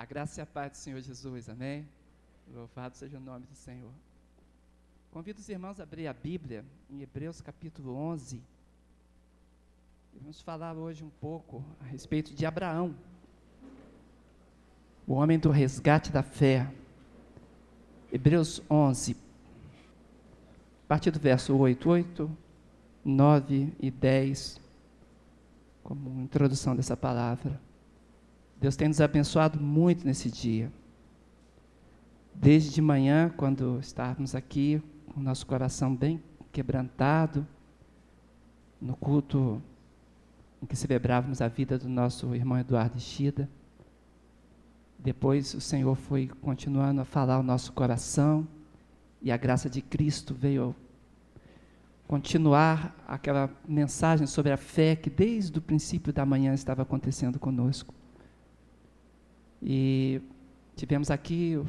A graça e a paz do Senhor Jesus, amém? Louvado seja o nome do Senhor. Convido os irmãos a abrir a Bíblia em Hebreus capítulo 11. Vamos falar hoje um pouco a respeito de Abraão, o homem do resgate da fé. Hebreus 11, a partir do verso 8, 8, 9 e 10, como introdução dessa palavra. Deus tem nos abençoado muito nesse dia. Desde de manhã, quando estávamos aqui, com o nosso coração bem quebrantado, no culto em que celebrávamos a vida do nosso irmão Eduardo Ishida. Depois o Senhor foi continuando a falar o nosso coração e a graça de Cristo veio continuar aquela mensagem sobre a fé que desde o princípio da manhã estava acontecendo conosco. E tivemos aqui o,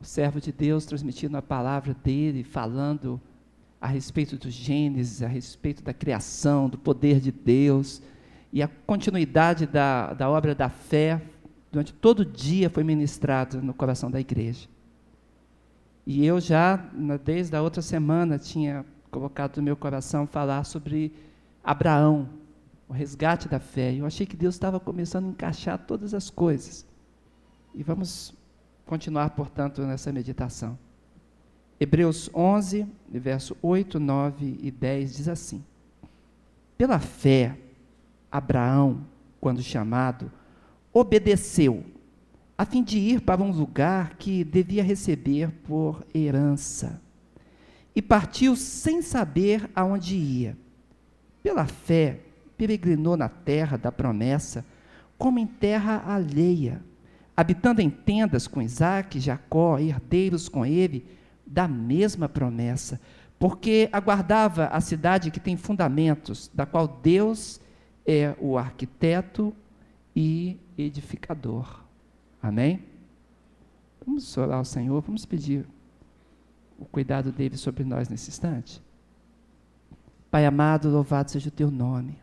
o servo de Deus transmitindo a palavra dele, falando a respeito do Gênesis, a respeito da criação, do poder de Deus, e a continuidade da, da obra da fé, durante todo o dia foi ministrado no coração da igreja. E eu já, desde a outra semana, tinha colocado no meu coração falar sobre Abraão, o resgate da fé. Eu achei que Deus estava começando a encaixar todas as coisas. E vamos continuar, portanto, nessa meditação. Hebreus 11, verso 8, 9 e 10 diz assim: Pela fé, Abraão, quando chamado, obedeceu, a fim de ir para um lugar que devia receber por herança. E partiu sem saber aonde ia. Pela fé, peregrinou na terra da promessa, como em terra alheia, habitando em tendas com Isaac Jacó, herdeiros com ele da mesma promessa, porque aguardava a cidade que tem fundamentos, da qual Deus é o arquiteto e edificador. Amém? Vamos orar ao Senhor, vamos pedir o cuidado dele sobre nós nesse instante. Pai amado, louvado seja o teu nome.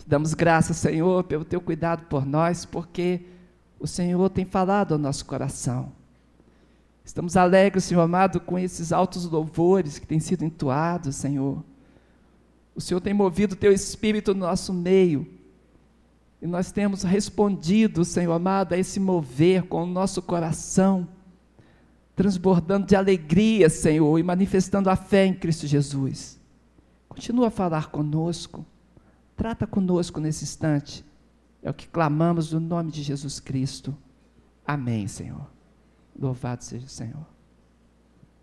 Te damos graças, Senhor, pelo teu cuidado por nós, porque o Senhor tem falado ao nosso coração. Estamos alegres, Senhor amado, com esses altos louvores que têm sido entoados, Senhor. O Senhor tem movido o teu espírito no nosso meio. E nós temos respondido, Senhor amado, a esse mover com o nosso coração, transbordando de alegria, Senhor, e manifestando a fé em Cristo Jesus. Continua a falar conosco. Trata conosco nesse instante. É o que clamamos no nome de Jesus Cristo. Amém, Senhor. Louvado seja o Senhor.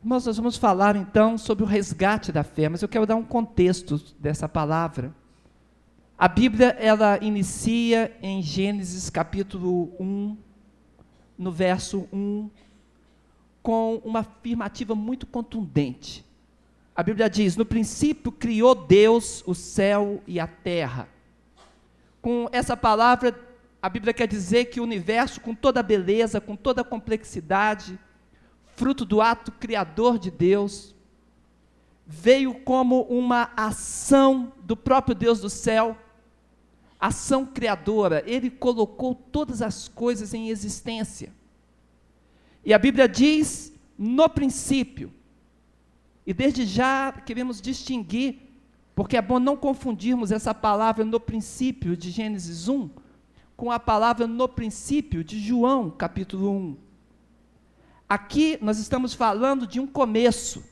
Irmãos, nós vamos falar então sobre o resgate da fé, mas eu quero dar um contexto dessa palavra. A Bíblia, ela inicia em Gênesis capítulo 1, no verso 1, com uma afirmativa muito contundente. A Bíblia diz: No princípio criou Deus o céu e a terra. Com essa palavra, a Bíblia quer dizer que o universo, com toda a beleza, com toda a complexidade, fruto do ato criador de Deus, veio como uma ação do próprio Deus do céu, ação criadora. Ele colocou todas as coisas em existência. E a Bíblia diz: no princípio, e desde já queremos distinguir, porque é bom não confundirmos essa palavra no princípio de Gênesis 1 com a palavra no princípio de João, capítulo 1. Aqui nós estamos falando de um começo,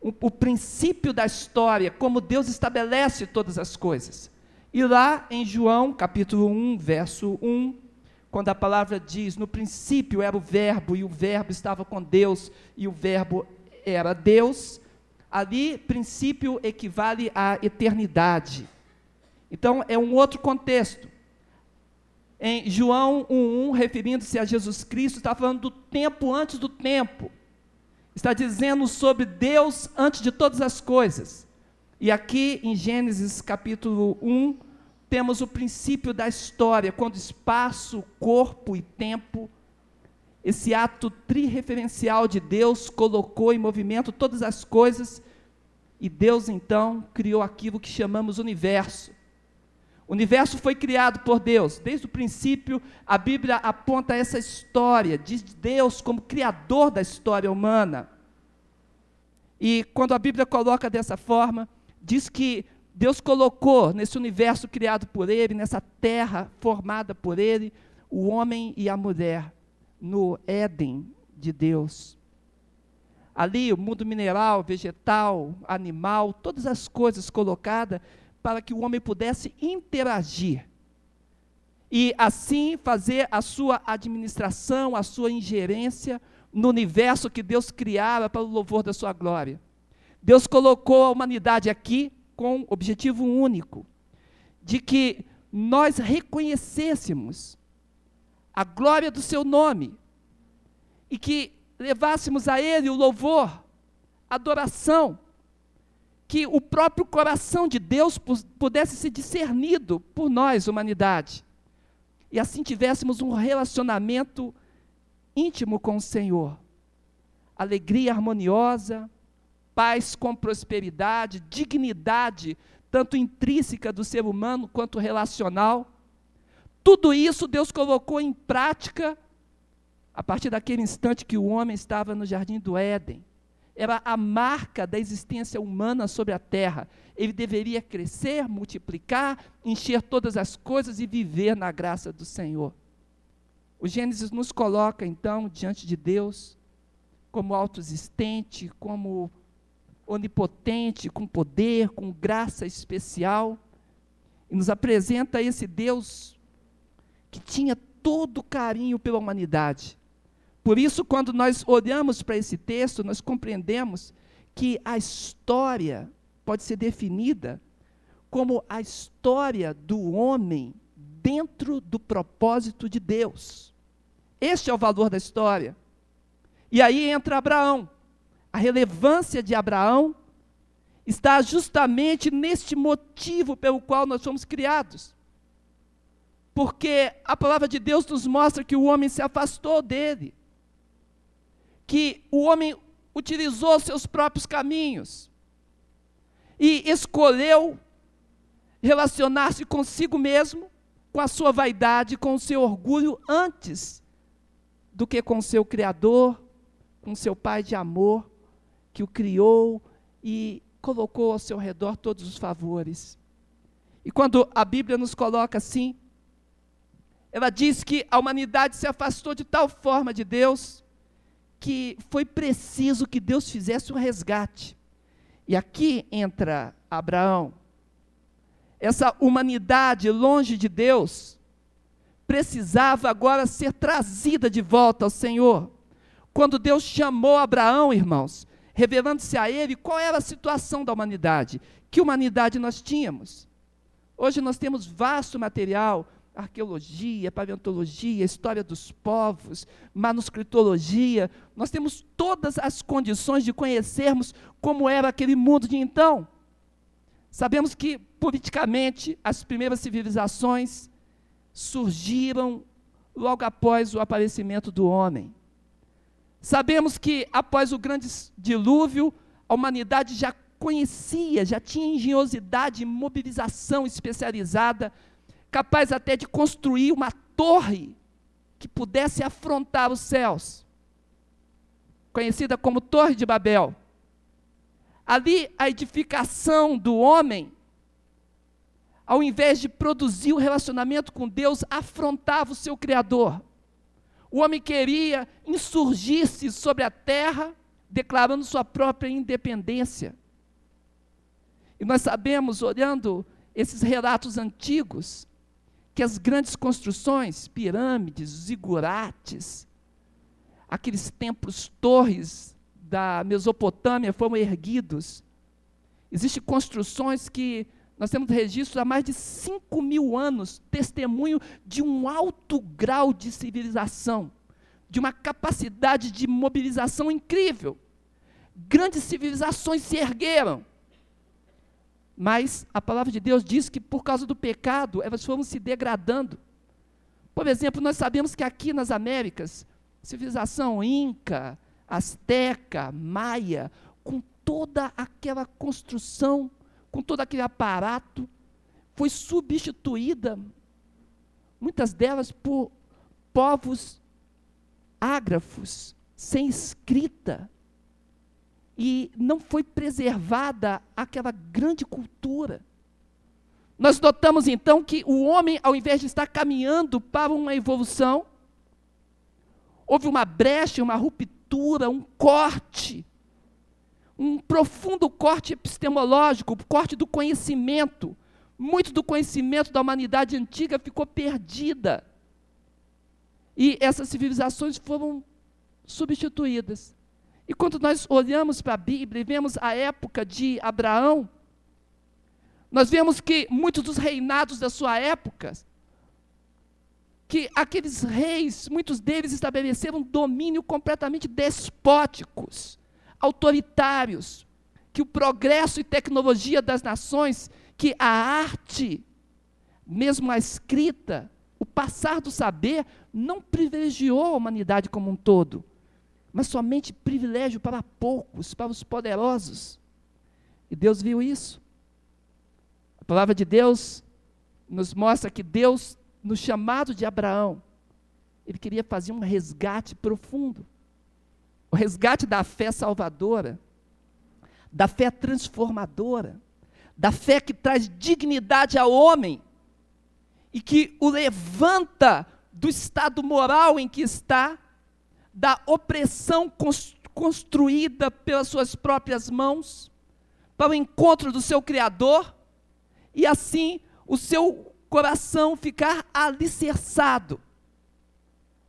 o, o princípio da história, como Deus estabelece todas as coisas. E lá em João, capítulo 1, verso 1, quando a palavra diz: No princípio era o Verbo, e o Verbo estava com Deus, e o Verbo era Deus, ali princípio equivale à eternidade. Então é um outro contexto. Em João 1:1, referindo-se a Jesus Cristo, está falando do tempo antes do tempo. Está dizendo sobre Deus antes de todas as coisas. E aqui em Gênesis capítulo 1, temos o princípio da história, quando espaço, corpo e tempo esse ato trireferencial de Deus colocou em movimento todas as coisas e Deus então criou aquilo que chamamos universo. O universo foi criado por Deus. Desde o princípio, a Bíblia aponta essa história de Deus como criador da história humana. E quando a Bíblia coloca dessa forma, diz que Deus colocou nesse universo criado por Ele, nessa terra formada por Ele, o homem e a mulher, no Éden de Deus. Ali, o mundo mineral, vegetal, animal, todas as coisas colocadas para que o homem pudesse interagir e assim fazer a sua administração, a sua ingerência no universo que Deus criava para o louvor da sua glória. Deus colocou a humanidade aqui com objetivo único, de que nós reconhecêssemos a glória do seu nome e que levássemos a ele o louvor, a adoração, que o próprio coração de Deus pudesse ser discernido por nós, humanidade. E assim tivéssemos um relacionamento íntimo com o Senhor. Alegria harmoniosa, paz com prosperidade, dignidade, tanto intrínseca do ser humano quanto relacional. Tudo isso Deus colocou em prática a partir daquele instante que o homem estava no jardim do Éden era a marca da existência humana sobre a terra. Ele deveria crescer, multiplicar, encher todas as coisas e viver na graça do Senhor. O Gênesis nos coloca, então, diante de Deus, como autoexistente, como onipotente, com poder, com graça especial, e nos apresenta esse Deus que tinha todo carinho pela humanidade, por isso, quando nós olhamos para esse texto, nós compreendemos que a história pode ser definida como a história do homem dentro do propósito de Deus. Este é o valor da história. E aí entra Abraão. A relevância de Abraão está justamente neste motivo pelo qual nós fomos criados. Porque a palavra de Deus nos mostra que o homem se afastou dele que o homem utilizou seus próprios caminhos e escolheu relacionar-se consigo mesmo, com a sua vaidade, com o seu orgulho, antes do que com o seu Criador, com seu Pai de amor, que o criou e colocou ao seu redor todos os favores. E quando a Bíblia nos coloca assim, ela diz que a humanidade se afastou de tal forma de Deus que foi preciso que Deus fizesse um resgate. E aqui entra Abraão. Essa humanidade longe de Deus precisava agora ser trazida de volta ao Senhor. Quando Deus chamou Abraão, irmãos, revelando-se a ele qual era a situação da humanidade, que humanidade nós tínhamos. Hoje nós temos vasto material arqueologia, paleontologia, história dos povos, manuscritologia. Nós temos todas as condições de conhecermos como era aquele mundo de então. Sabemos que, politicamente, as primeiras civilizações surgiram logo após o aparecimento do homem. Sabemos que, após o grande dilúvio, a humanidade já conhecia, já tinha engenhosidade e mobilização especializada capaz até de construir uma torre que pudesse afrontar os céus, conhecida como Torre de Babel. Ali, a edificação do homem, ao invés de produzir o um relacionamento com Deus, afrontava o seu Criador. O homem queria insurgir-se sobre a terra, declarando sua própria independência. E nós sabemos, olhando esses relatos antigos, que as grandes construções, pirâmides, zigurates, aqueles templos, torres da Mesopotâmia foram erguidos. Existem construções que nós temos registro há mais de 5 mil anos, testemunho de um alto grau de civilização, de uma capacidade de mobilização incrível. Grandes civilizações se ergueram. Mas a palavra de Deus diz que por causa do pecado elas foram se degradando. Por exemplo, nós sabemos que aqui nas Américas, civilização inca, asteca, maia, com toda aquela construção, com todo aquele aparato, foi substituída, muitas delas por povos ágrafos, sem escrita, e não foi preservada aquela grande cultura. Nós notamos então que o homem, ao invés de estar caminhando para uma evolução, houve uma brecha, uma ruptura, um corte, um profundo corte epistemológico, corte do conhecimento. Muito do conhecimento da humanidade antiga ficou perdida. E essas civilizações foram substituídas. E quando nós olhamos para a Bíblia e vemos a época de Abraão, nós vemos que muitos dos reinados da sua época, que aqueles reis, muitos deles estabeleceram domínio completamente despóticos, autoritários, que o progresso e tecnologia das nações, que a arte, mesmo a escrita, o passar do saber, não privilegiou a humanidade como um todo, mas somente privilégio para poucos, para os poderosos. E Deus viu isso palavra de Deus nos mostra que Deus, no chamado de Abraão, ele queria fazer um resgate profundo. O resgate da fé salvadora, da fé transformadora, da fé que traz dignidade ao homem e que o levanta do estado moral em que está, da opressão construída pelas suas próprias mãos, para o encontro do seu Criador e assim o seu coração ficar alicerçado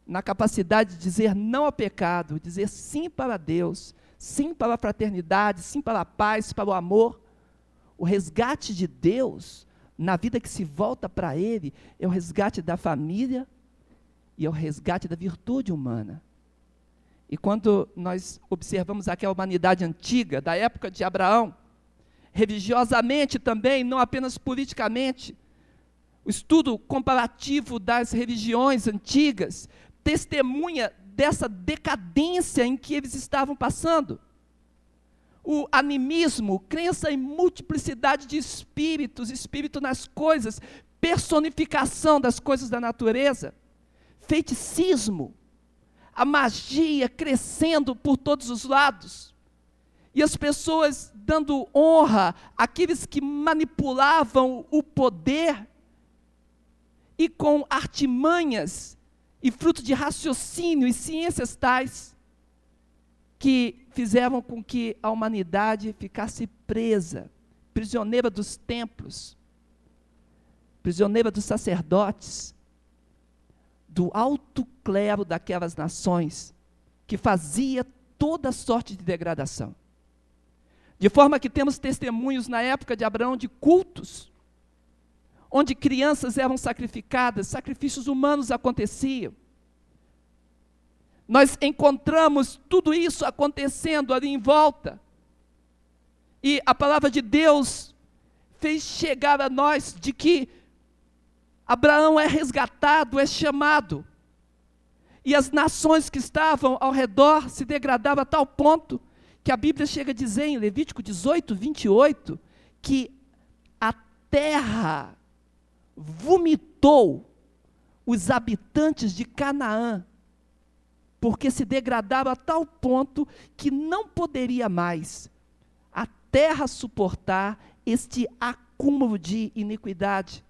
na capacidade de dizer não ao pecado, dizer sim para Deus, sim para a fraternidade, sim para a paz, para o amor. O resgate de Deus na vida que se volta para Ele é o resgate da família e é o resgate da virtude humana. E quando nós observamos aquela humanidade antiga, da época de Abraão, religiosamente também, não apenas politicamente. O estudo comparativo das religiões antigas testemunha dessa decadência em que eles estavam passando. O animismo, crença em multiplicidade de espíritos, espírito nas coisas, personificação das coisas da natureza, feiticismo, a magia crescendo por todos os lados, e as pessoas dando honra àqueles que manipulavam o poder e com artimanhas e fruto de raciocínio e ciências tais que fizeram com que a humanidade ficasse presa, prisioneira dos templos, prisioneira dos sacerdotes, do alto clero daquelas nações, que fazia toda sorte de degradação. De forma que temos testemunhos na época de Abraão de cultos, onde crianças eram sacrificadas, sacrifícios humanos aconteciam. Nós encontramos tudo isso acontecendo ali em volta. E a palavra de Deus fez chegar a nós de que Abraão é resgatado, é chamado. E as nações que estavam ao redor se degradavam a tal ponto que a Bíblia chega a dizer em Levítico 18, 28, que a terra vomitou os habitantes de Canaã, porque se degradava a tal ponto que não poderia mais a terra suportar este acúmulo de iniquidade.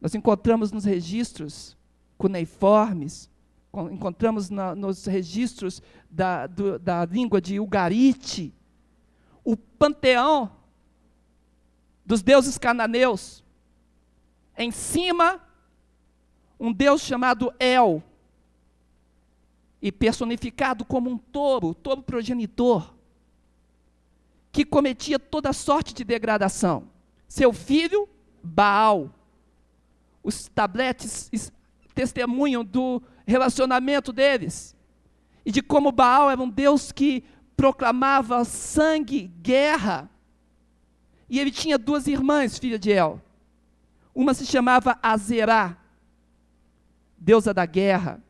Nós encontramos nos registros cuneiformes encontramos na, nos registros da, do, da língua de Ugarite, o panteão dos deuses cananeus. Em cima, um deus chamado El, e personificado como um touro, touro progenitor, que cometia toda sorte de degradação. Seu filho, Baal. Os tabletes testemunham do relacionamento deles. E de como Baal era um Deus que proclamava sangue, guerra. E ele tinha duas irmãs, filha de El. Uma se chamava Azerá, deusa da guerra,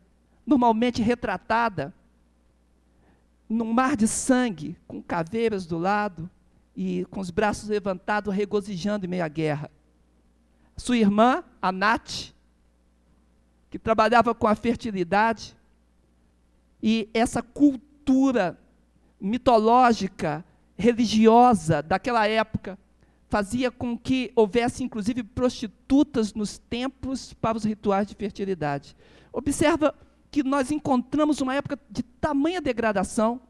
normalmente retratada num mar de sangue, com caveiras do lado e com os braços levantados, regozijando em meio à guerra. Sua irmã, a Nath, que trabalhava com a fertilidade, e essa cultura mitológica, religiosa daquela época, fazia com que houvesse inclusive prostitutas nos templos para os rituais de fertilidade. Observa que nós encontramos uma época de tamanha degradação,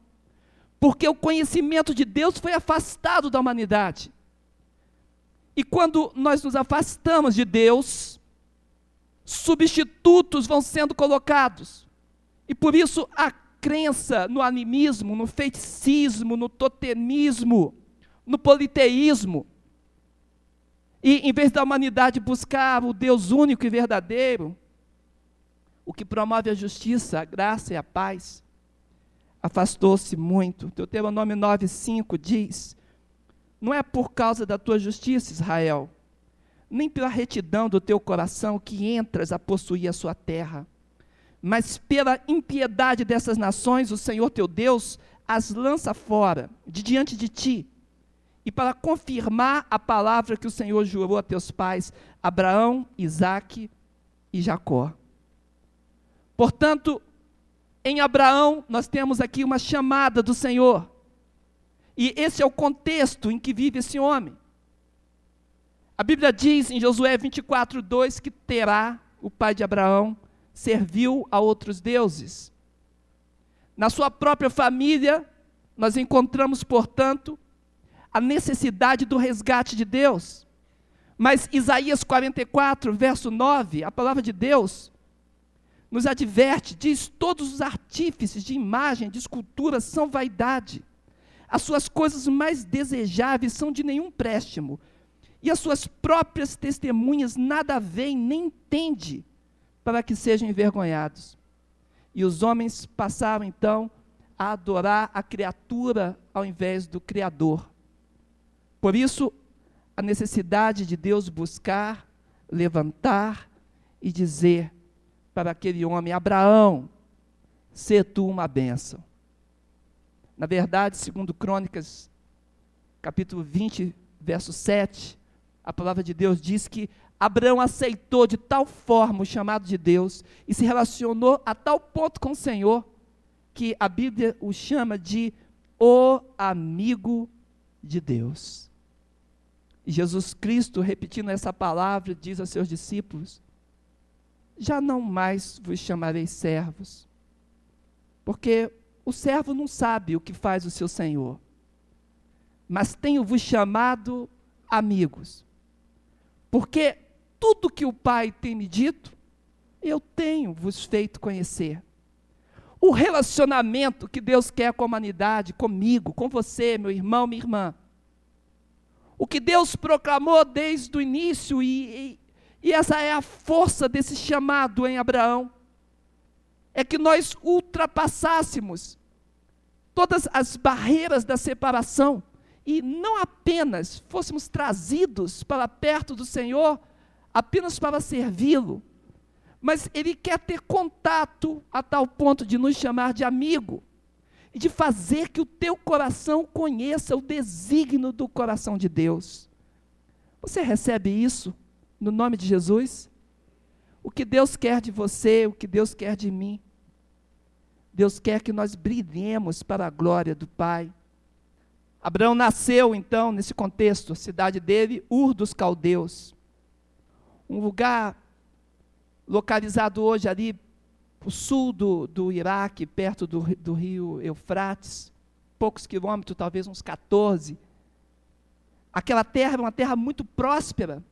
porque o conhecimento de Deus foi afastado da humanidade. E quando nós nos afastamos de Deus, substitutos vão sendo colocados. E por isso a crença no animismo, no feiticismo, no totemismo, no politeísmo, e em vez da humanidade buscar o Deus único e verdadeiro, o que promove a justiça, a graça e a paz, afastou-se muito. Deuteronômio 9,5 diz: Não é por causa da tua justiça, Israel, nem pela retidão do teu coração que entras a possuir a sua terra, mas pela impiedade dessas nações, o Senhor teu Deus as lança fora de diante de ti e para confirmar a palavra que o Senhor jurou a teus pais, Abraão, Isaque e Jacó. Portanto, em Abraão, nós temos aqui uma chamada do Senhor. E esse é o contexto em que vive esse homem. A Bíblia diz em Josué 24, 2 que Terá, o pai de Abraão, serviu a outros deuses. Na sua própria família, nós encontramos, portanto, a necessidade do resgate de Deus. Mas Isaías 44, verso 9, a palavra de Deus nos adverte, diz: todos os artífices de imagem, de escultura são vaidade. As suas coisas mais desejáveis são de nenhum préstimo, e as suas próprias testemunhas nada veem nem entende, para que sejam envergonhados. E os homens passaram então a adorar a criatura ao invés do Criador. Por isso, a necessidade de Deus buscar, levantar e dizer para aquele homem: Abraão, sê tu uma bênção. Na verdade, segundo Crônicas, capítulo 20, verso 7, a palavra de Deus diz que Abraão aceitou de tal forma o chamado de Deus e se relacionou a tal ponto com o Senhor que a Bíblia o chama de o amigo de Deus. E Jesus Cristo, repetindo essa palavra, diz aos seus discípulos: Já não mais vos chamarei servos, porque o servo não sabe o que faz o seu senhor, mas tenho-vos chamado amigos, porque tudo que o Pai tem me dito, eu tenho vos feito conhecer. O relacionamento que Deus quer com a humanidade, comigo, com você, meu irmão, minha irmã, o que Deus proclamou desde o início, e, e, e essa é a força desse chamado em Abraão, é que nós ultrapassássemos todas as barreiras da separação e não apenas fôssemos trazidos para perto do Senhor apenas para servi-lo, mas Ele quer ter contato a tal ponto de nos chamar de amigo e de fazer que o teu coração conheça o desígnio do coração de Deus. Você recebe isso no nome de Jesus? O que Deus quer de você, o que Deus quer de mim. Deus quer que nós brilhemos para a glória do Pai. Abraão nasceu, então, nesse contexto, a cidade dele, Ur dos Caldeus. Um lugar localizado hoje ali o sul do, do Iraque, perto do, do rio Eufrates, poucos quilômetros, talvez uns 14. Aquela terra era uma terra muito próspera.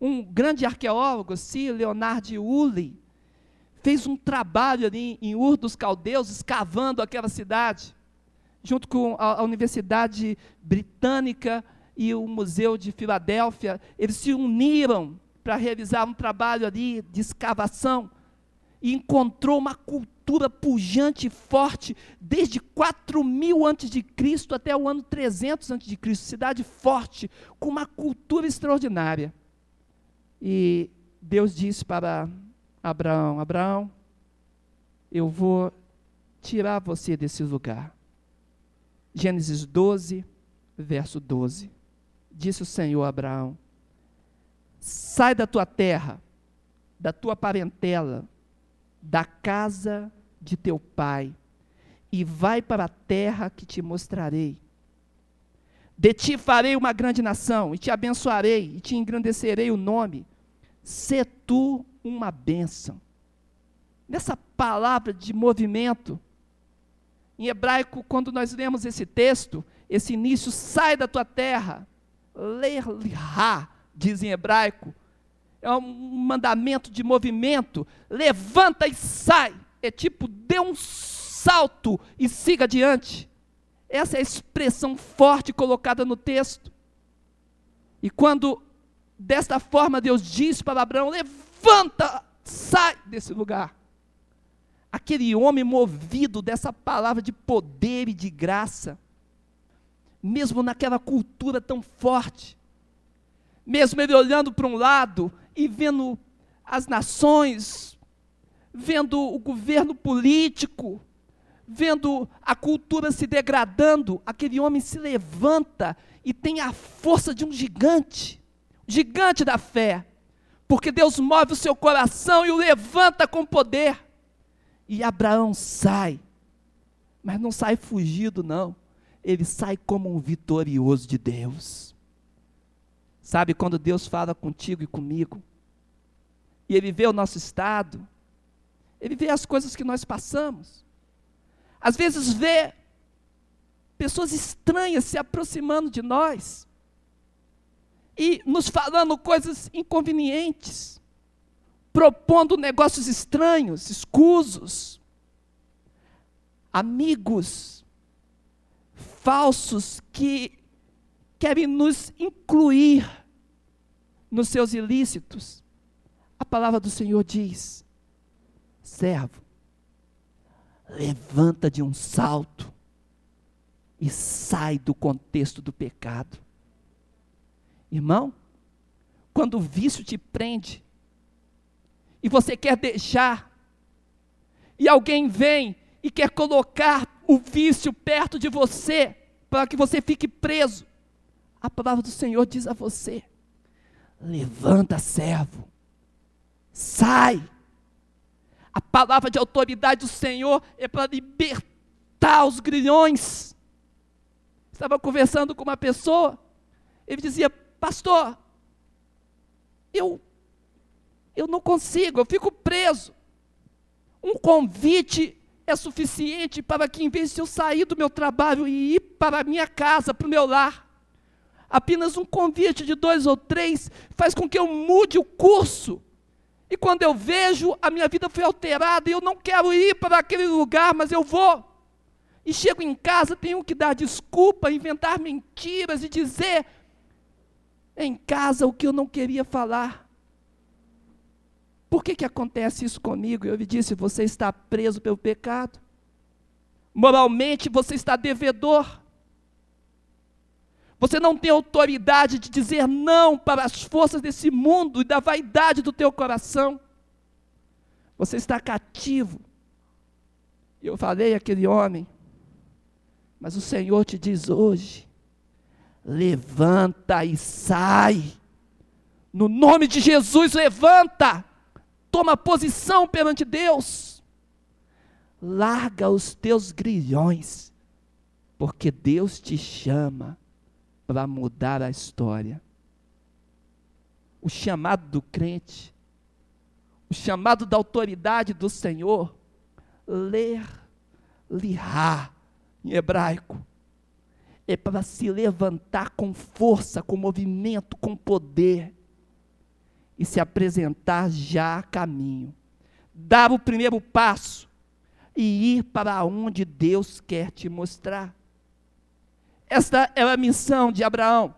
Um grande arqueólogo, Sir Leonard Woolley, fez um trabalho ali em Ur dos Caldeus, escavando aquela cidade, junto com a, a Universidade Britânica e o Museu de Filadélfia. Eles se uniram para realizar um trabalho ali de escavação e encontrou uma cultura pujante e forte desde 4000 antes de Cristo até o ano 300 antes de Cristo, cidade forte com uma cultura extraordinária. E Deus disse para Abraão: Abraão, eu vou tirar você desse lugar. Gênesis 12, verso 12. Disse o Senhor a Abraão: Sai da tua terra, da tua parentela, da casa de teu pai, e vai para a terra que te mostrarei. De ti farei uma grande nação, e te abençoarei, e te engrandecerei o nome. Sê tu uma bênção. Nessa palavra de movimento, em hebraico, quando nós lemos esse texto, esse início, sai da tua terra, ler-lhe-ha, diz em hebraico, é um mandamento de movimento, levanta e sai, é tipo, dê um salto e siga adiante. Essa é a expressão forte colocada no texto. E quando desta forma Deus diz para Abraão: levanta, sai desse lugar. Aquele homem movido dessa palavra de poder e de graça, mesmo naquela cultura tão forte, mesmo ele olhando para um lado e vendo as nações, vendo o governo político, vendo a cultura se degradando, aquele homem se levanta e tem a força de um gigante, gigante da fé, porque Deus move o seu coração e o levanta com poder. E Abraão sai, mas não sai fugido, não, ele sai como um vitorioso de Deus. Sabe quando Deus fala contigo e comigo, e Ele vê o nosso estado, Ele vê as coisas que nós passamos, às vezes vê pessoas estranhas se aproximando de nós e nos falando coisas inconvenientes, propondo negócios estranhos, escusos, amigos falsos que querem nos incluir nos seus ilícitos. A palavra do Senhor diz: servo, levanta de um salto e sai do contexto do pecado. Irmão, quando o vício te prende e você quer deixar, e alguém vem e quer colocar o vício perto de você, para que você fique preso, a palavra do Senhor diz a você: levanta, servo, sai a palavra de autoridade do Senhor é para libertar os grilhões. Estava conversando com uma pessoa, ele dizia: Pastor, eu, eu não consigo, eu fico preso. Um convite é suficiente para que, em vez de eu sair do meu trabalho e ir para a minha casa, para o meu lar, apenas um convite de dois ou três faz com que eu mude o curso e quando eu vejo, a minha vida foi alterada e eu não quero ir para aquele lugar, mas eu vou. E chego em casa, tenho que dar desculpa, inventar mentiras e dizer em casa o que eu não queria falar. Por que, que acontece isso comigo? Eu lhe disse: você está preso pelo pecado. Moralmente você está devedor. Você não tem autoridade de dizer não para as forças desse mundo e da vaidade do teu coração. Você está cativo. Eu falei àquele homem, mas o Senhor te diz hoje: levanta e sai. No nome de Jesus, levanta. Toma posição perante Deus. Larga os teus grilhões, porque Deus te chama para mudar a história. O chamado do crente, o chamado da autoridade do Senhor, ler, lirá, em hebraico, é para se levantar com força, com movimento, com poder e se apresentar já a caminho. Dar o primeiro passo e ir para onde Deus quer te mostrar. Esta é a missão de Abraão.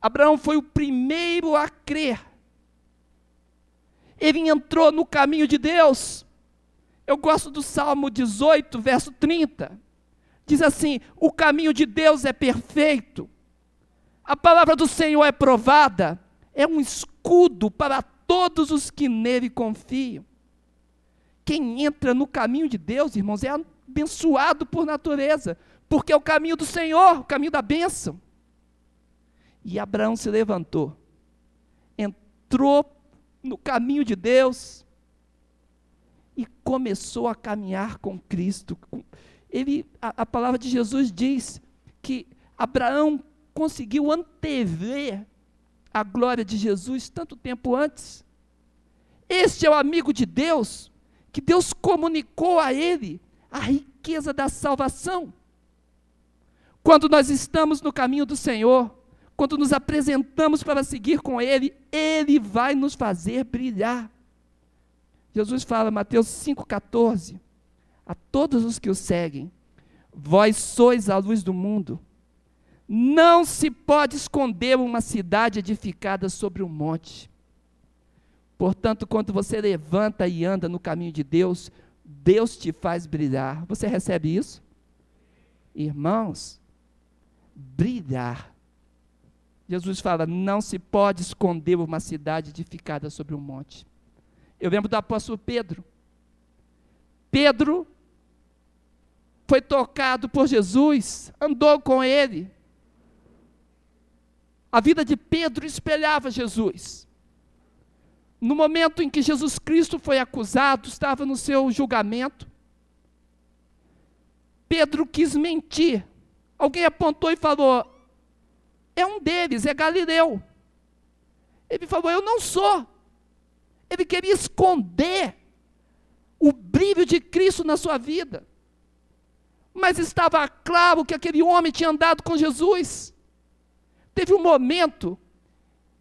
Abraão foi o primeiro a crer. Ele entrou no caminho de Deus. Eu gosto do Salmo 18, verso 30. Diz assim: O caminho de Deus é perfeito, a palavra do Senhor é provada, é um escudo para todos os que nele confiam. Quem entra no caminho de Deus, irmãos, é abençoado por natureza, porque é o caminho do Senhor, o caminho da bênção. E Abraão se levantou, entrou no caminho de Deus e começou a caminhar com Cristo. Ele, a, a palavra de Jesus diz que Abraão conseguiu antever a glória de Jesus tanto tempo antes. Este é o amigo de Deus, que Deus comunicou a ele a riqueza da salvação. Quando nós estamos no caminho do Senhor, quando nos apresentamos para seguir com Ele, Ele vai nos fazer brilhar. Jesus fala, Mateus 5,14, a todos os que o seguem, vós sois a luz do mundo. Não se pode esconder uma cidade edificada sobre um monte. Portanto, quando você levanta e anda no caminho de Deus, Deus te faz brilhar. Você recebe isso? Irmãos, brilhar. Jesus fala: não se pode esconder uma cidade edificada sobre um monte. Eu lembro do apóstolo Pedro. Pedro foi tocado por Jesus, andou com ele, a vida de Pedro espelhava Jesus. No momento em que Jesus Cristo foi acusado, estava no seu julgamento. Pedro quis mentir. Alguém apontou e falou: É um deles, é Galileu. Ele falou: Eu não sou. Ele queria esconder o brilho de Cristo na sua vida. Mas estava claro que aquele homem tinha andado com Jesus. Teve um momento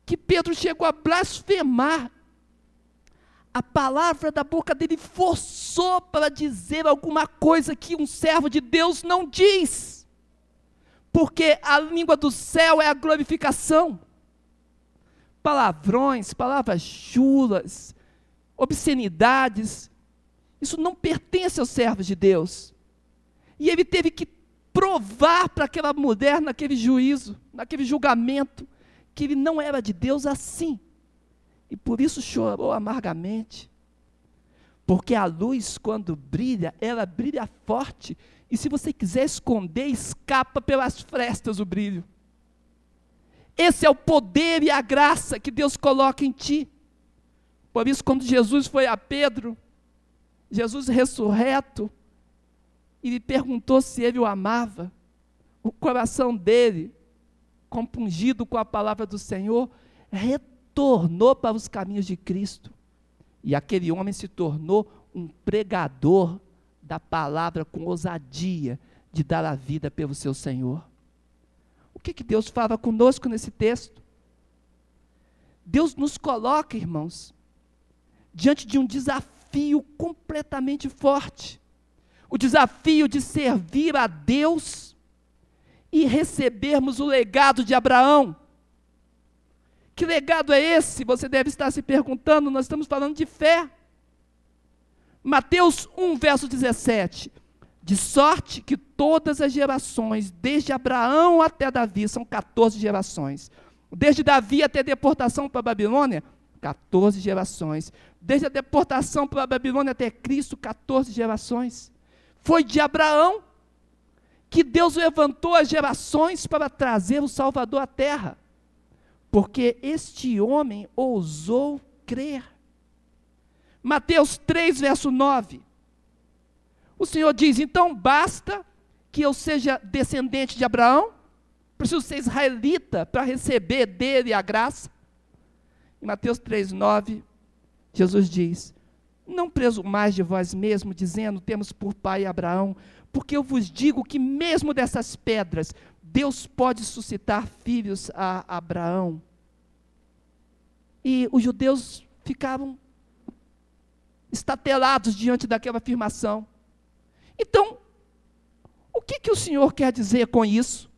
que Pedro chegou a blasfemar. A palavra da boca dele forçou para dizer alguma coisa que um servo de Deus não diz. Porque a língua do céu é a glorificação. Palavrões, palavras chulas, obscenidades, isso não pertence aos servos de Deus. E ele teve que provar para aquela mulher naquele juízo, naquele julgamento, que ele não era de Deus assim. E por isso chorou amargamente. Porque a luz, quando brilha, ela brilha forte. E se você quiser esconder, escapa pelas frestas o brilho. Esse é o poder e a graça que Deus coloca em ti. Por isso, quando Jesus foi a Pedro, Jesus ressurreto, e lhe perguntou se ele o amava. O coração dele, compungido com a palavra do Senhor, retornou para os caminhos de Cristo. E aquele homem se tornou um pregador da palavra com ousadia de dar a vida pelo seu Senhor. O que, que Deus fala conosco nesse texto? Deus nos coloca, irmãos, diante de um desafio completamente forte o desafio de servir a Deus e recebermos o legado de Abraão. Que legado é esse? Você deve estar se perguntando, nós estamos falando de fé. Mateus 1, verso 17. De sorte que todas as gerações, desde Abraão até Davi, são 14 gerações. Desde Davi até a deportação para a Babilônia, 14 gerações. Desde a deportação para a Babilônia até Cristo, 14 gerações. Foi de Abraão que Deus levantou as gerações para trazer o Salvador à terra, porque este homem ousou crer. Mateus 3, verso 9. O Senhor diz: então basta que eu seja descendente de Abraão, preciso ser israelita para receber dele a graça. Em Mateus 3, 9, Jesus diz: não presumais de vós mesmo, dizendo: temos por pai Abraão, porque eu vos digo que mesmo dessas pedras, Deus pode suscitar filhos a Abraão. E os judeus ficavam estatelados diante daquela afirmação. Então, o que, que o Senhor quer dizer com isso?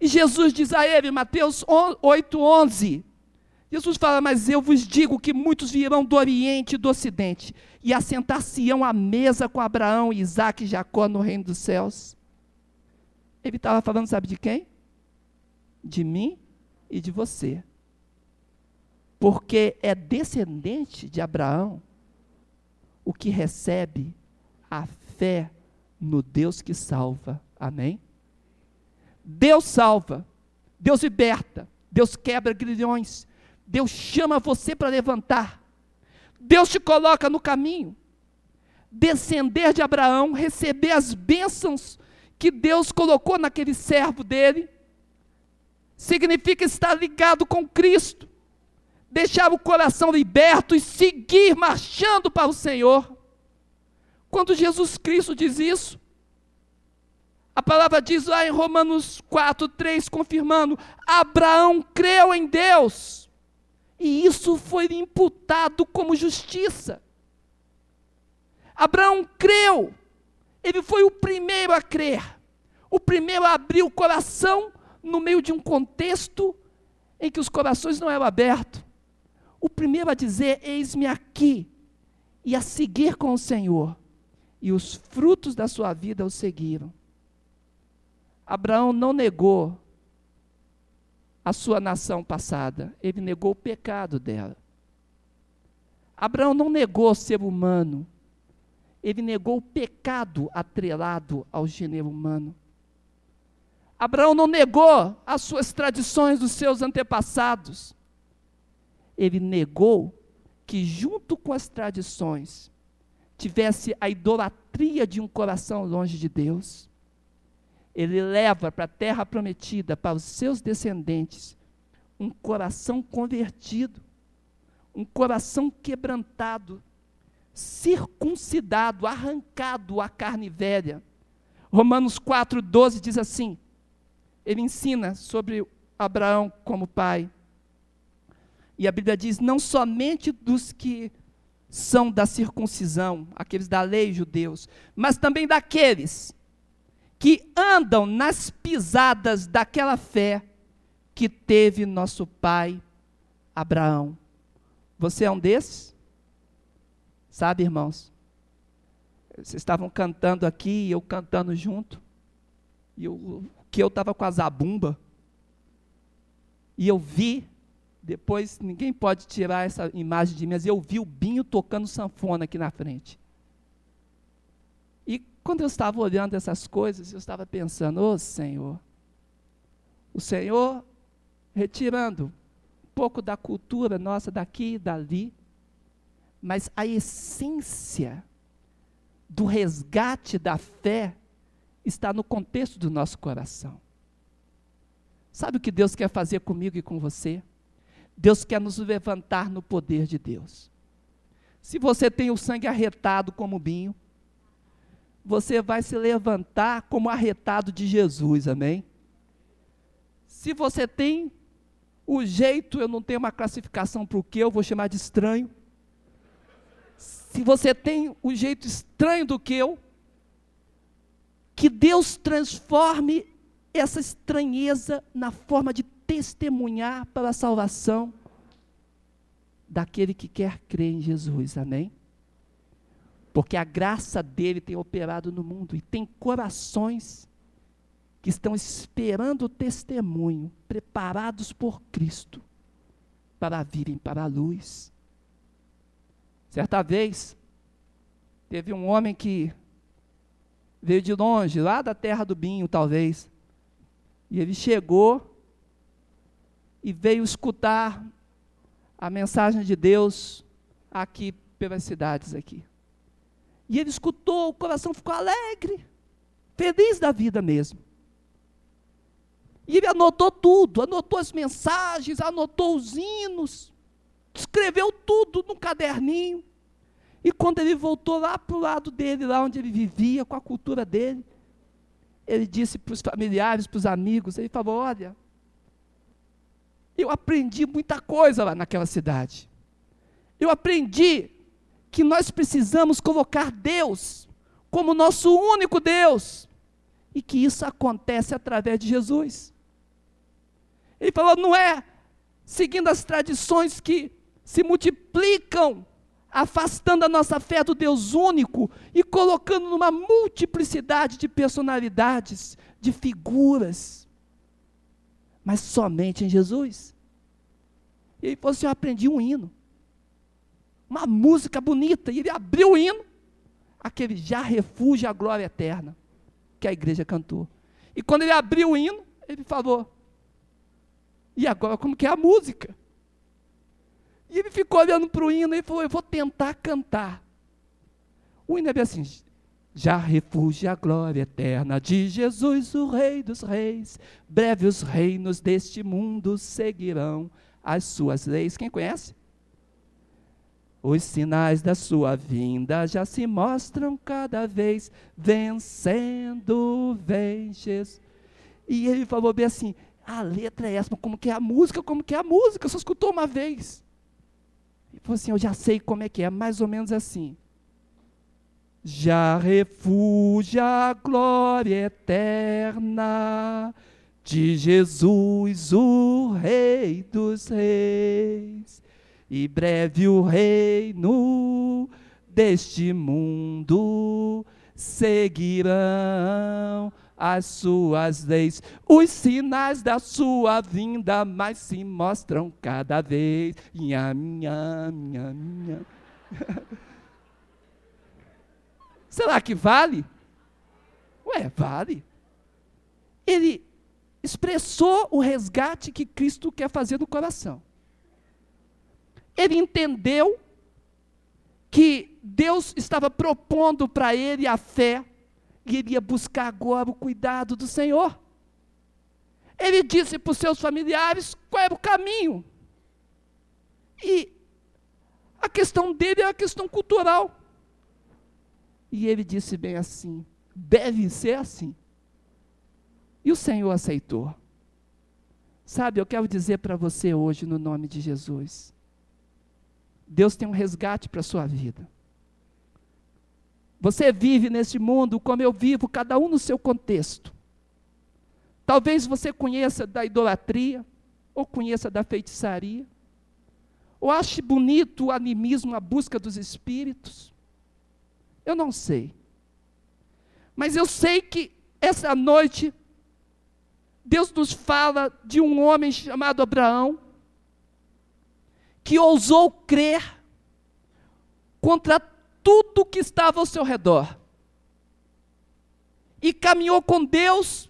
E Jesus diz a ele, Mateus 8, 11: Jesus fala: Mas eu vos digo que muitos virão do Oriente e do Ocidente e assentar-se-ão à mesa com Abraão, Isaac e Jacó no reino dos céus. Ele estava falando, sabe de quem? De mim e de você. Porque é descendente de Abraão o que recebe a fé no Deus que salva. Amém? Deus salva, Deus liberta, Deus quebra grilhões, Deus chama você para levantar. Deus te coloca no caminho. Descender de Abraão, receber as bênçãos que Deus colocou naquele servo dele, significa estar ligado com Cristo, deixar o coração liberto e seguir marchando para o Senhor. Quando Jesus Cristo diz isso, a palavra diz lá em Romanos 4, 3, confirmando: Abraão creu em Deus, e isso foi imputado como justiça. Abraão creu, ele foi o primeiro a crer, o primeiro a abrir o coração no meio de um contexto em que os corações não eram abertos. O primeiro a dizer: Eis-me aqui, e a seguir com o Senhor. E os frutos da sua vida o seguiram. Abraão não negou a sua nação passada, ele negou o pecado dela. Abraão não negou ser humano, ele negou o pecado atrelado ao gênero humano. Abraão não negou as suas tradições dos seus antepassados. Ele negou que, junto com as tradições, tivesse a idolatria de um coração longe de Deus ele leva para a terra prometida, para os seus descendentes, um coração convertido, um coração quebrantado, circuncidado, arrancado a carne velha. Romanos 4,12 diz assim: ele ensina sobre Abraão como pai. E a Bíblia diz: não somente dos que são da circuncisão, aqueles da lei judeus, mas também daqueles que andam nas pisadas daquela fé que teve nosso pai Abraão. Você é um desses? Sabe, irmãos? Vocês estavam cantando aqui e eu cantando junto. E eu, que eu estava com a zabumba. E eu vi, depois ninguém pode tirar essa imagem de mim, mas eu vi o Binho tocando sanfona aqui na frente. Quando eu estava olhando essas coisas, eu estava pensando, ô oh, Senhor, o Senhor retirando um pouco da cultura nossa daqui e dali, mas a essência do resgate da fé está no contexto do nosso coração. Sabe o que Deus quer fazer comigo e com você? Deus quer nos levantar no poder de Deus. Se você tem o sangue arretado como vinho, você vai se levantar como arretado de Jesus, amém? Se você tem o jeito, eu não tenho uma classificação para o que, eu vou chamar de estranho. Se você tem o jeito estranho do que eu, que Deus transforme essa estranheza na forma de testemunhar para a salvação daquele que quer crer em Jesus, amém? Porque a graça dele tem operado no mundo e tem corações que estão esperando o testemunho, preparados por Cristo para virem para a luz. Certa vez, teve um homem que veio de longe, lá da terra do Binho, talvez, e ele chegou e veio escutar a mensagem de Deus aqui pelas cidades aqui. E ele escutou, o coração ficou alegre, feliz da vida mesmo. E ele anotou tudo, anotou as mensagens, anotou os hinos, escreveu tudo no caderninho. E quando ele voltou lá para o lado dele, lá onde ele vivia, com a cultura dele, ele disse para os familiares, para os amigos, ele falou: Olha, eu aprendi muita coisa lá naquela cidade. Eu aprendi que nós precisamos colocar Deus como nosso único Deus e que isso acontece através de Jesus. Ele falou: não é seguindo as tradições que se multiplicam, afastando a nossa fé do Deus único e colocando numa multiplicidade de personalidades, de figuras, mas somente em Jesus. E ele falou assim: eu aprendi um hino uma música bonita, e ele abriu o hino, aquele já refúgio a glória eterna, que a igreja cantou. E quando ele abriu o hino, ele falou: E agora como que é a música? E ele ficou olhando para o hino e falou: Eu vou tentar cantar. O hino é assim: Já refúgio a glória eterna de Jesus, o Rei dos Reis. Breve os reinos deste mundo seguirão as suas leis. Quem conhece? Os sinais da sua vinda já se mostram cada vez, vencendo, vem. E ele falou bem assim: a letra é essa, como que é a música? Como que é a música? Só escutou uma vez. Ele falou assim: eu já sei como é que é, mais ou menos assim. Já refugia a glória eterna de Jesus, o Rei dos Reis e breve o reino deste mundo seguirão as suas leis. Os sinais da sua vinda mais se mostram cada vez. Minha, minha, minha, minha. Será que vale? Ué, vale. Ele expressou o resgate que Cristo quer fazer no coração. Ele entendeu que Deus estava propondo para ele a fé e ele ia buscar agora o cuidado do Senhor. Ele disse para os seus familiares qual era o caminho. E a questão dele é a questão cultural. E ele disse bem assim: deve ser assim. E o Senhor aceitou. Sabe, eu quero dizer para você hoje, no nome de Jesus, Deus tem um resgate para a sua vida. Você vive neste mundo como eu vivo, cada um no seu contexto. Talvez você conheça da idolatria, ou conheça da feitiçaria, ou ache bonito o animismo, a busca dos espíritos. Eu não sei. Mas eu sei que essa noite, Deus nos fala de um homem chamado Abraão, que ousou crer contra tudo que estava ao seu redor. E caminhou com Deus,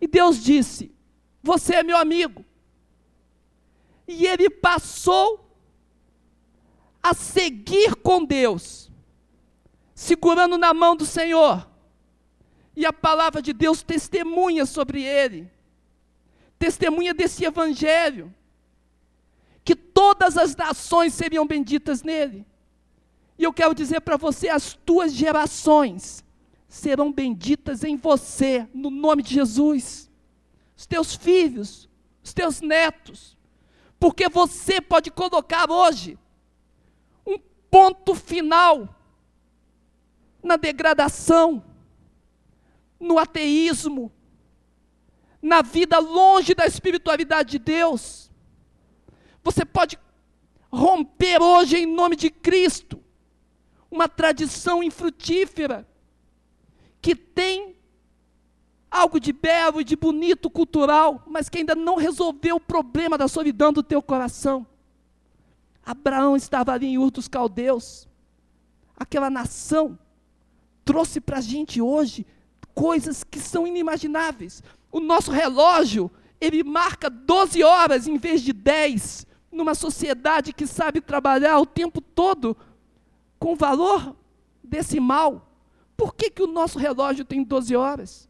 e Deus disse: Você é meu amigo. E ele passou a seguir com Deus, segurando na mão do Senhor. E a palavra de Deus testemunha sobre ele, testemunha desse evangelho que todas as nações seriam benditas nele. E eu quero dizer para você: as tuas gerações serão benditas em você, no nome de Jesus. Os teus filhos, os teus netos, porque você pode colocar hoje um ponto final na degradação, no ateísmo, na vida longe da espiritualidade de Deus você pode romper hoje em nome de Cristo uma tradição infrutífera que tem algo de belo e de bonito cultural, mas que ainda não resolveu o problema da solidão do teu coração. Abraão estava ali em Ur dos Caldeus, aquela nação trouxe para a gente hoje coisas que são inimagináveis. O nosso relógio, ele marca 12 horas em vez de 10 numa sociedade que sabe trabalhar o tempo todo com valor decimal, por que, que o nosso relógio tem 12 horas?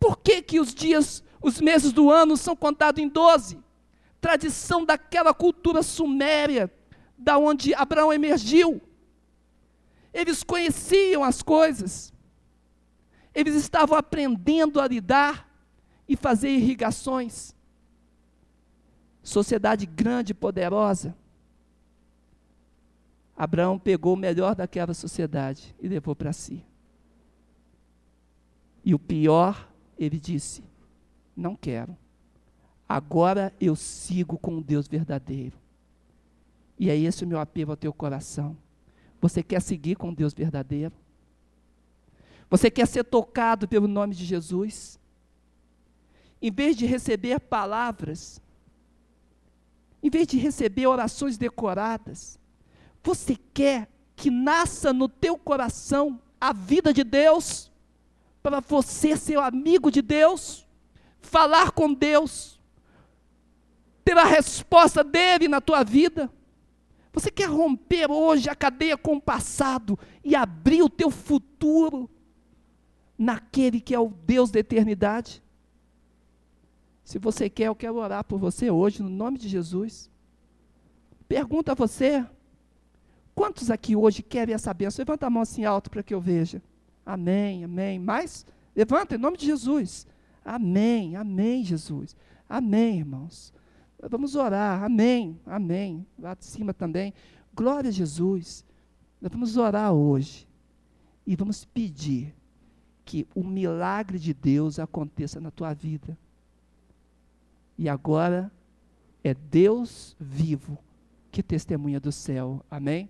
Por que, que os dias, os meses do ano são contados em 12? Tradição daquela cultura suméria, da onde Abraão emergiu. Eles conheciam as coisas. Eles estavam aprendendo a lidar e fazer irrigações sociedade grande e poderosa. Abraão pegou o melhor daquela sociedade e levou para si. E o pior, ele disse: Não quero. Agora eu sigo com o Deus verdadeiro. E é esse o meu apelo ao teu coração. Você quer seguir com Deus verdadeiro? Você quer ser tocado pelo nome de Jesus? Em vez de receber palavras, em vez de receber orações decoradas, você quer que nasça no teu coração a vida de Deus, para você ser amigo de Deus, falar com Deus, ter a resposta dele na tua vida. Você quer romper hoje a cadeia com o passado e abrir o teu futuro naquele que é o Deus da eternidade? Se você quer, eu quero orar por você hoje, no nome de Jesus. Pergunta a você: quantos aqui hoje querem essa bênção? Levanta a mão assim alto para que eu veja. Amém, amém. Mais? Levanta em nome de Jesus. Amém, amém, Jesus. Amém, irmãos. Vamos orar. Amém, amém. Lá de cima também. Glória a Jesus. Nós vamos orar hoje. E vamos pedir que o milagre de Deus aconteça na tua vida. E agora é Deus vivo que testemunha do céu. Amém?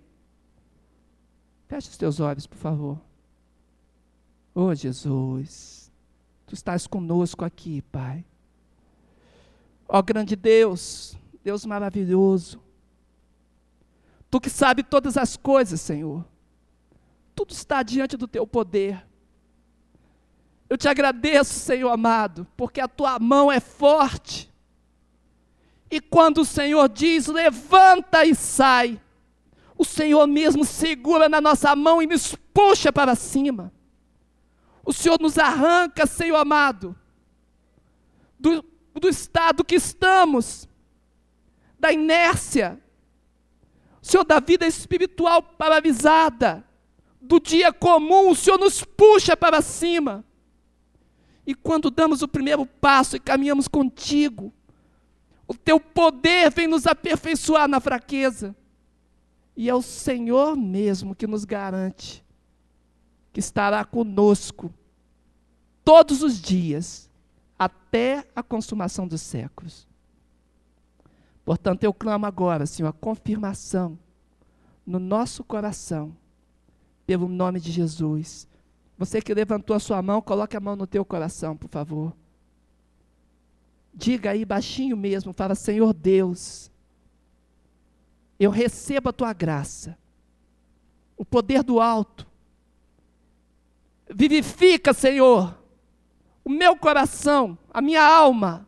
Feche os teus olhos, por favor. Oh, Jesus, tu estás conosco aqui, Pai. Ó grande Deus, Deus maravilhoso. Tu que sabe todas as coisas, Senhor. Tudo está diante do teu poder. Eu te agradeço, Senhor amado, porque a tua mão é forte. E quando o Senhor diz, levanta e sai, o Senhor mesmo segura na nossa mão e nos puxa para cima. O Senhor nos arranca, Senhor amado, do, do estado que estamos, da inércia, Senhor da vida espiritual paralisada, do dia comum, o Senhor nos puxa para cima. E quando damos o primeiro passo e caminhamos contigo, o teu poder vem nos aperfeiçoar na fraqueza. E é o Senhor mesmo que nos garante que estará conosco todos os dias, até a consumação dos séculos. Portanto, eu clamo agora, Senhor, a confirmação no nosso coração, pelo nome de Jesus. Você que levantou a sua mão, coloque a mão no teu coração, por favor. Diga aí baixinho mesmo, fala: Senhor Deus, eu recebo a tua graça, o poder do alto, Vivifica, Senhor, o meu coração, a minha alma.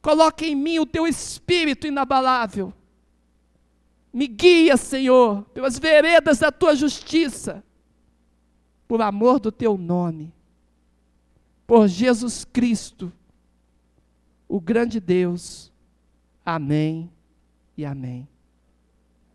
Coloque em mim o teu espírito inabalável. Me guia, Senhor, pelas veredas da tua justiça, por amor do teu nome. Por Jesus Cristo, o grande Deus. Amém e amém.